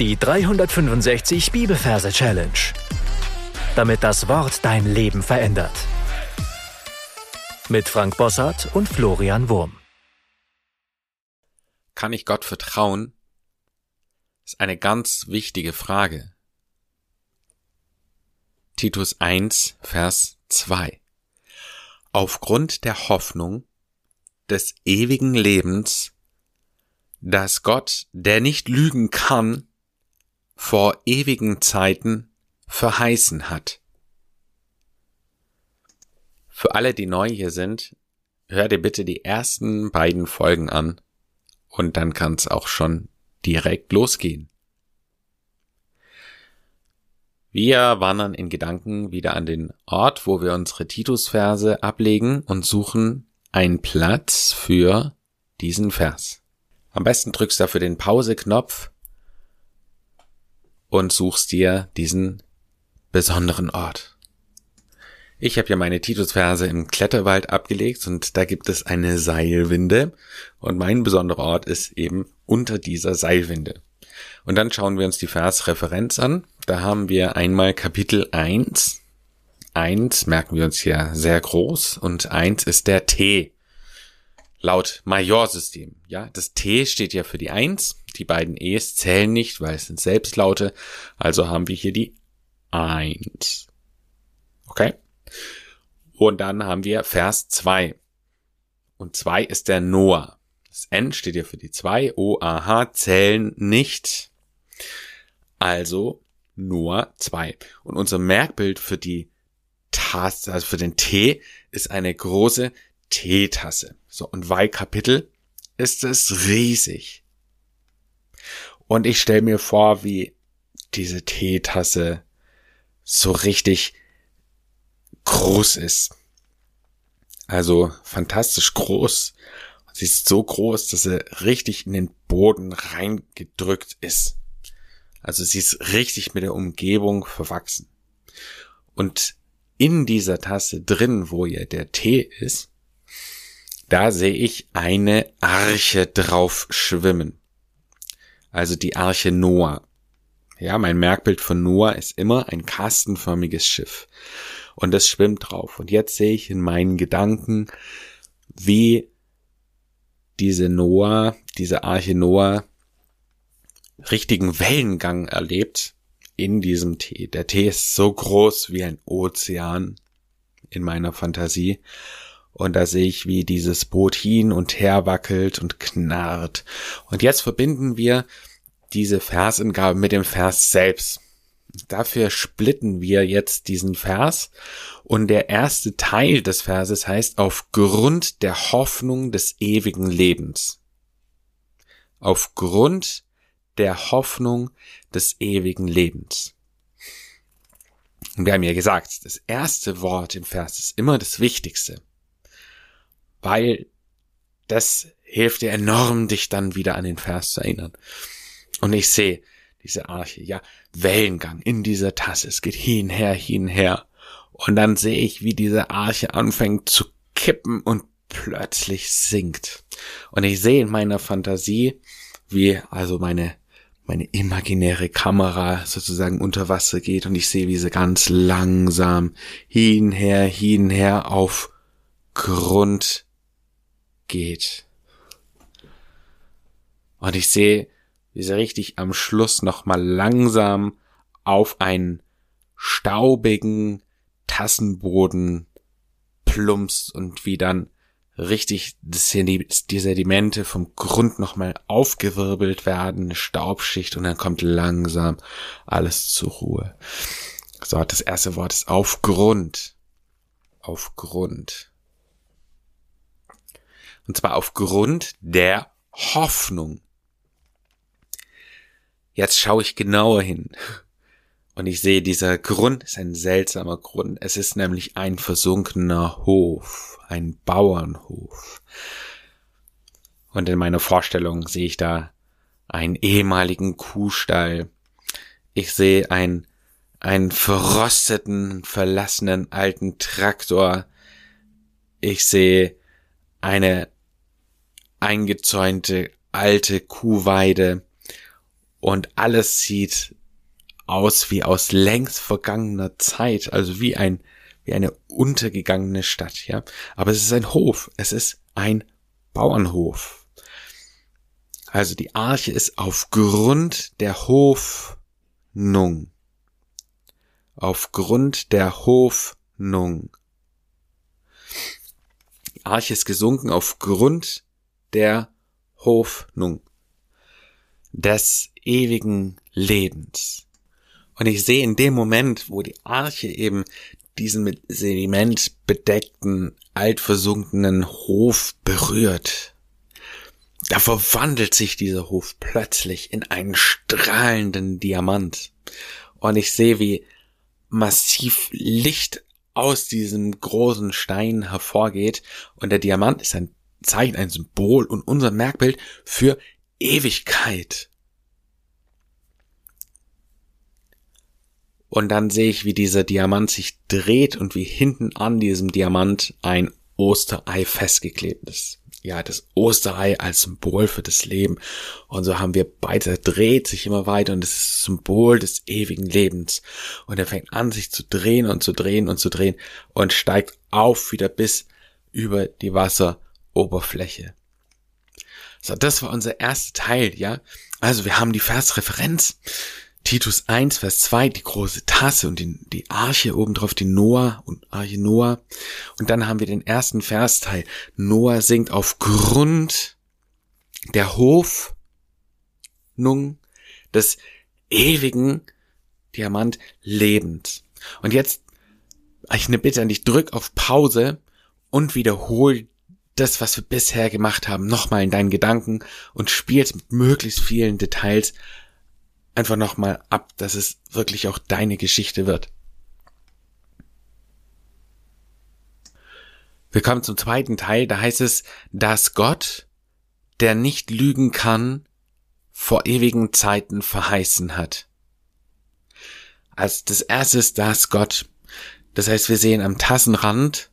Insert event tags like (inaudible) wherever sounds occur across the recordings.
Die 365 Bibelverse Challenge. Damit das Wort dein Leben verändert. Mit Frank Bossart und Florian Wurm. Kann ich Gott vertrauen? Ist eine ganz wichtige Frage. Titus 1, Vers 2. Aufgrund der Hoffnung des ewigen Lebens, dass Gott, der nicht lügen kann, vor ewigen Zeiten verheißen hat. Für alle, die neu hier sind, hör dir bitte die ersten beiden Folgen an und dann kann es auch schon direkt losgehen. Wir wandern in Gedanken wieder an den Ort, wo wir unsere Titusverse ablegen und suchen einen Platz für diesen Vers. Am besten drückst du dafür den Pause-Knopf und suchst dir diesen besonderen Ort. Ich habe ja meine Titusverse im Kletterwald abgelegt und da gibt es eine Seilwinde und mein besonderer Ort ist eben unter dieser Seilwinde. Und dann schauen wir uns die Versreferenz an. Da haben wir einmal Kapitel 1. 1 merken wir uns hier sehr groß und 1 ist der T. Laut Majorsystem. Ja, das T steht ja für die 1 die beiden E's zählen nicht, weil es sind Selbstlaute. Also haben wir hier die 1. Okay? Und dann haben wir Vers 2. Und 2 ist der Noah. Das N steht hier für die 2. O, A, H zählen nicht. Also nur 2. Und unser Merkbild für die Tasse, also für den T, ist eine große Teetasse. So, und weil Kapitel ist es riesig. Und ich stelle mir vor, wie diese Teetasse so richtig groß ist. Also fantastisch groß. Sie ist so groß, dass sie richtig in den Boden reingedrückt ist. Also sie ist richtig mit der Umgebung verwachsen. Und in dieser Tasse drin, wo ja der Tee ist, da sehe ich eine Arche drauf schwimmen also die Arche Noah. Ja, mein Merkbild von Noah ist immer ein kastenförmiges Schiff. Und das schwimmt drauf. Und jetzt sehe ich in meinen Gedanken, wie diese Noah, diese Arche Noah richtigen Wellengang erlebt in diesem Tee. Der Tee ist so groß wie ein Ozean in meiner Fantasie. Und da sehe ich, wie dieses Boot hin und her wackelt und knarrt. Und jetzt verbinden wir diese Versangabe mit dem Vers selbst. Dafür splitten wir jetzt diesen Vers und der erste Teil des Verses heißt aufgrund der Hoffnung des ewigen Lebens. Aufgrund der Hoffnung des ewigen Lebens. Und wir haben ja gesagt, das erste Wort im Vers ist immer das Wichtigste weil das hilft dir enorm, dich dann wieder an den Vers zu erinnern. Und ich sehe diese Arche, ja, Wellengang in dieser Tasse. Es geht hin, her, hin, her. Und dann sehe ich, wie diese Arche anfängt zu kippen und plötzlich sinkt. Und ich sehe in meiner Fantasie, wie also meine meine imaginäre Kamera sozusagen unter Wasser geht und ich sehe, wie sie ganz langsam hin, her, hin, her auf Grund geht. Und ich sehe, wie sie richtig am Schluss nochmal langsam auf einen staubigen Tassenboden plumpst und wie dann richtig die Sedimente vom Grund nochmal aufgewirbelt werden, eine Staubschicht und dann kommt langsam alles zur Ruhe. So, das erste Wort ist auf Grund. Auf Grund. Und zwar aufgrund der Hoffnung. Jetzt schaue ich genauer hin. Und ich sehe, dieser Grund ist ein seltsamer Grund. Es ist nämlich ein versunkener Hof, ein Bauernhof. Und in meiner Vorstellung sehe ich da einen ehemaligen Kuhstall. Ich sehe einen, einen verrosteten, verlassenen alten Traktor. Ich sehe eine eingezäunte alte Kuhweide und alles sieht aus wie aus längst vergangener Zeit, also wie ein wie eine untergegangene Stadt, ja. Aber es ist ein Hof, es ist ein Bauernhof. Also die Arche ist aufgrund der Hoffnung. Aufgrund der Hoffnung. Die Arche ist gesunken aufgrund der Hoffnung des ewigen Lebens. Und ich sehe in dem Moment, wo die Arche eben diesen mit Sediment bedeckten, altversunkenen Hof berührt, da verwandelt sich dieser Hof plötzlich in einen strahlenden Diamant. Und ich sehe, wie massiv Licht aus diesem großen Stein hervorgeht. Und der Diamant ist ein Zeichen, ein Symbol und unser Merkbild für Ewigkeit. Und dann sehe ich, wie dieser Diamant sich dreht und wie hinten an diesem Diamant ein Osterei festgeklebt ist. Ja, das Osterei als Symbol für das Leben. Und so haben wir beide, dreht sich immer weiter und es ist Symbol des ewigen Lebens. Und er fängt an, sich zu drehen und zu drehen und zu drehen und steigt auf wieder bis über die Wasseroberfläche. So, das war unser erster Teil, ja. Also wir haben die Versreferenz. Titus 1, Vers 2, die große Tasse und die, die Arche obendrauf, die Noah und Arche Noah. Und dann haben wir den ersten Versteil. Noah singt aufgrund der Hoffnung des ewigen Diamant lebend. Und jetzt, ich eine Bitte an dich, drück auf Pause und wiederhol das, was wir bisher gemacht haben, nochmal in deinen Gedanken und spielst mit möglichst vielen Details einfach nochmal ab, dass es wirklich auch deine Geschichte wird. Wir kommen zum zweiten Teil, da heißt es, dass Gott, der nicht lügen kann, vor ewigen Zeiten verheißen hat. Also das erste ist, dass Gott, das heißt, wir sehen am Tassenrand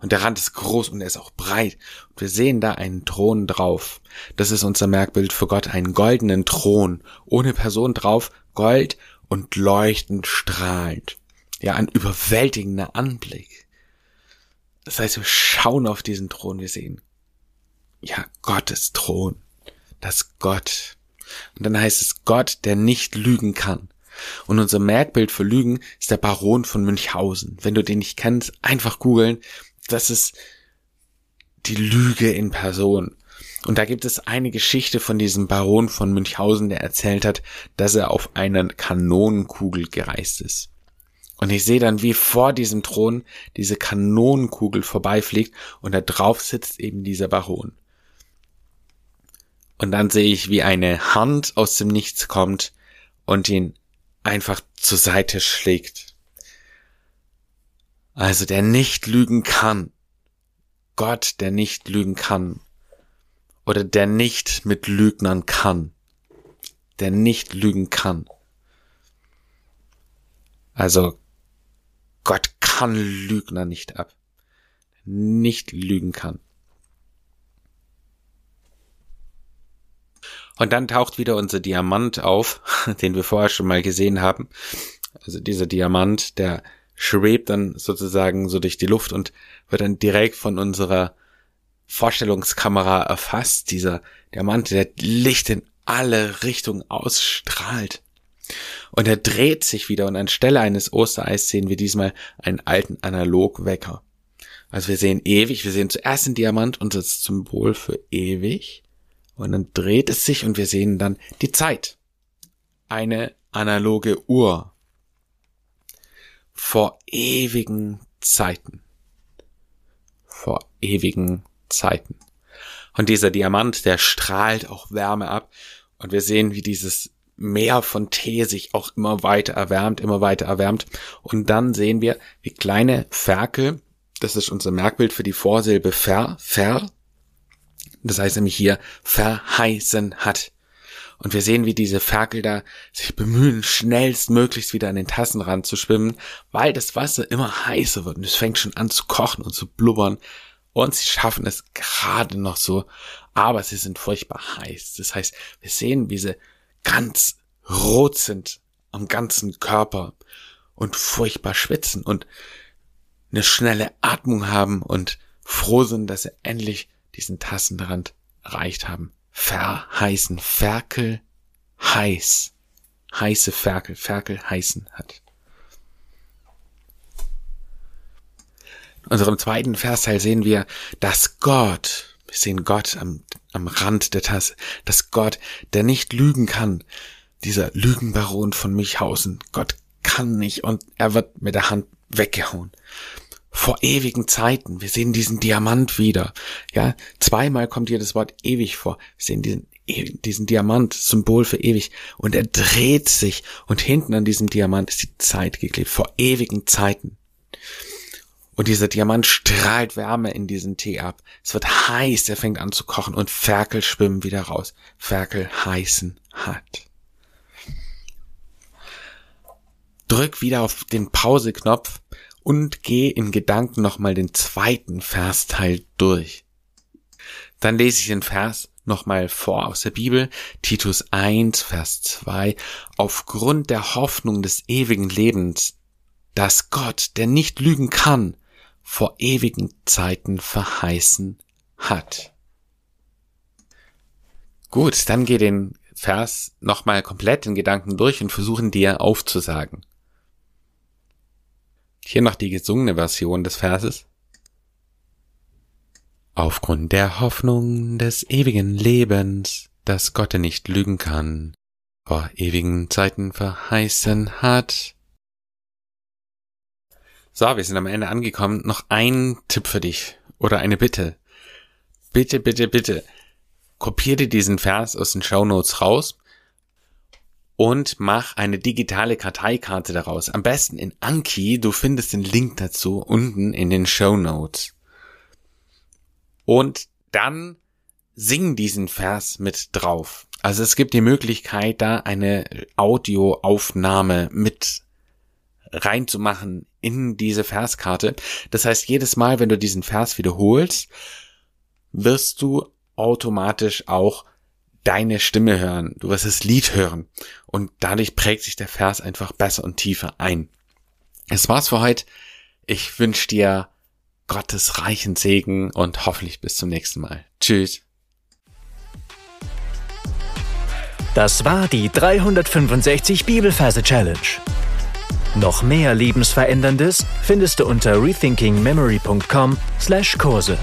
und der Rand ist groß und er ist auch breit. Und wir sehen da einen Thron drauf. Das ist unser Merkbild für Gott, einen goldenen Thron. Ohne Person drauf, Gold und leuchtend strahlend. Ja, ein überwältigender Anblick. Das heißt, wir schauen auf diesen Thron, wir sehen, ja, Gottes Thron. Das Gott. Und dann heißt es Gott, der nicht lügen kann. Und unser Merkbild für Lügen ist der Baron von Münchhausen. Wenn du den nicht kennst, einfach googeln das ist die Lüge in Person. Und da gibt es eine Geschichte von diesem Baron von Münchhausen, der erzählt hat, dass er auf einer Kanonenkugel gereist ist. Und ich sehe dann, wie vor diesem Thron diese Kanonenkugel vorbeifliegt und da drauf sitzt eben dieser Baron. Und dann sehe ich, wie eine Hand aus dem Nichts kommt und ihn einfach zur Seite schlägt. Also der nicht lügen kann. Gott, der nicht lügen kann. Oder der nicht mit Lügnern kann. Der nicht lügen kann. Also Gott kann Lügner nicht ab. Nicht lügen kann. Und dann taucht wieder unser Diamant auf, (laughs) den wir vorher schon mal gesehen haben. Also dieser Diamant, der schwebt dann sozusagen so durch die Luft und wird dann direkt von unserer Vorstellungskamera erfasst. Dieser Diamant, der Licht in alle Richtungen ausstrahlt. Und er dreht sich wieder und anstelle eines Ostereis sehen wir diesmal einen alten Analogwecker. Also wir sehen ewig, wir sehen zuerst den Diamant und das Symbol für ewig. Und dann dreht es sich und wir sehen dann die Zeit. Eine analoge Uhr vor ewigen Zeiten. Vor ewigen Zeiten. Und dieser Diamant, der strahlt auch Wärme ab. Und wir sehen, wie dieses Meer von Tee sich auch immer weiter erwärmt, immer weiter erwärmt. Und dann sehen wir, wie kleine Ferkel, das ist unser Merkbild für die Vorsilbe ver, ver, das heißt nämlich hier verheißen hat. Und wir sehen, wie diese Ferkel da sich bemühen, schnellstmöglichst wieder an den Tassenrand zu schwimmen, weil das Wasser immer heißer wird und es fängt schon an zu kochen und zu blubbern. Und sie schaffen es gerade noch so, aber sie sind furchtbar heiß. Das heißt, wir sehen, wie sie ganz rot sind am ganzen Körper und furchtbar schwitzen und eine schnelle Atmung haben und froh sind, dass sie endlich diesen Tassenrand erreicht haben. Verheißen, Ferkel, heiß. Heiße Ferkel, Ferkel heißen hat. In unserem zweiten Versteil sehen wir, dass Gott, wir sehen Gott am, am Rand der Tasse, dass Gott, der nicht lügen kann, dieser Lügenbaron von Michhausen, Gott kann nicht und er wird mit der Hand weggehauen. Vor ewigen Zeiten. Wir sehen diesen Diamant wieder. Ja, zweimal kommt hier das Wort ewig vor. Wir sehen diesen, diesen Diamant, Symbol für ewig. Und er dreht sich und hinten an diesem Diamant ist die Zeit geklebt. Vor ewigen Zeiten. Und dieser Diamant strahlt Wärme in diesen Tee ab. Es wird heiß, er fängt an zu kochen und Ferkel schwimmen wieder raus. Ferkel heißen hat. Drück wieder auf den Pause-Knopf und geh in Gedanken nochmal den zweiten Versteil durch. Dann lese ich den Vers nochmal vor aus der Bibel, Titus 1, Vers 2, aufgrund der Hoffnung des ewigen Lebens, dass Gott, der nicht lügen kann, vor ewigen Zeiten verheißen hat. Gut, dann geh den Vers nochmal komplett in Gedanken durch und versuchen dir aufzusagen. Hier noch die gesungene Version des Verses. Aufgrund der Hoffnung des ewigen Lebens, dass Gott nicht lügen kann, vor ewigen Zeiten verheißen hat, so, wir sind am Ende angekommen. Noch ein Tipp für dich oder eine Bitte. Bitte, bitte, bitte. Kopier dir diesen Vers aus den Show Notes raus und mach eine digitale Karteikarte daraus. Am besten in Anki. Du findest den Link dazu unten in den Show Notes. Und dann sing diesen Vers mit drauf. Also es gibt die Möglichkeit, da eine Audioaufnahme mit reinzumachen in diese Verskarte. Das heißt, jedes Mal, wenn du diesen Vers wiederholst, wirst du automatisch auch deine Stimme hören. Du wirst das Lied hören. Und dadurch prägt sich der Vers einfach besser und tiefer ein. Es war's für heute. Ich wünsche dir Gottes reichen Segen und hoffentlich bis zum nächsten Mal. Tschüss. Das war die 365 Bibelferse Challenge. Noch mehr Lebensveränderndes findest du unter rethinkingmemory.com/Kurse.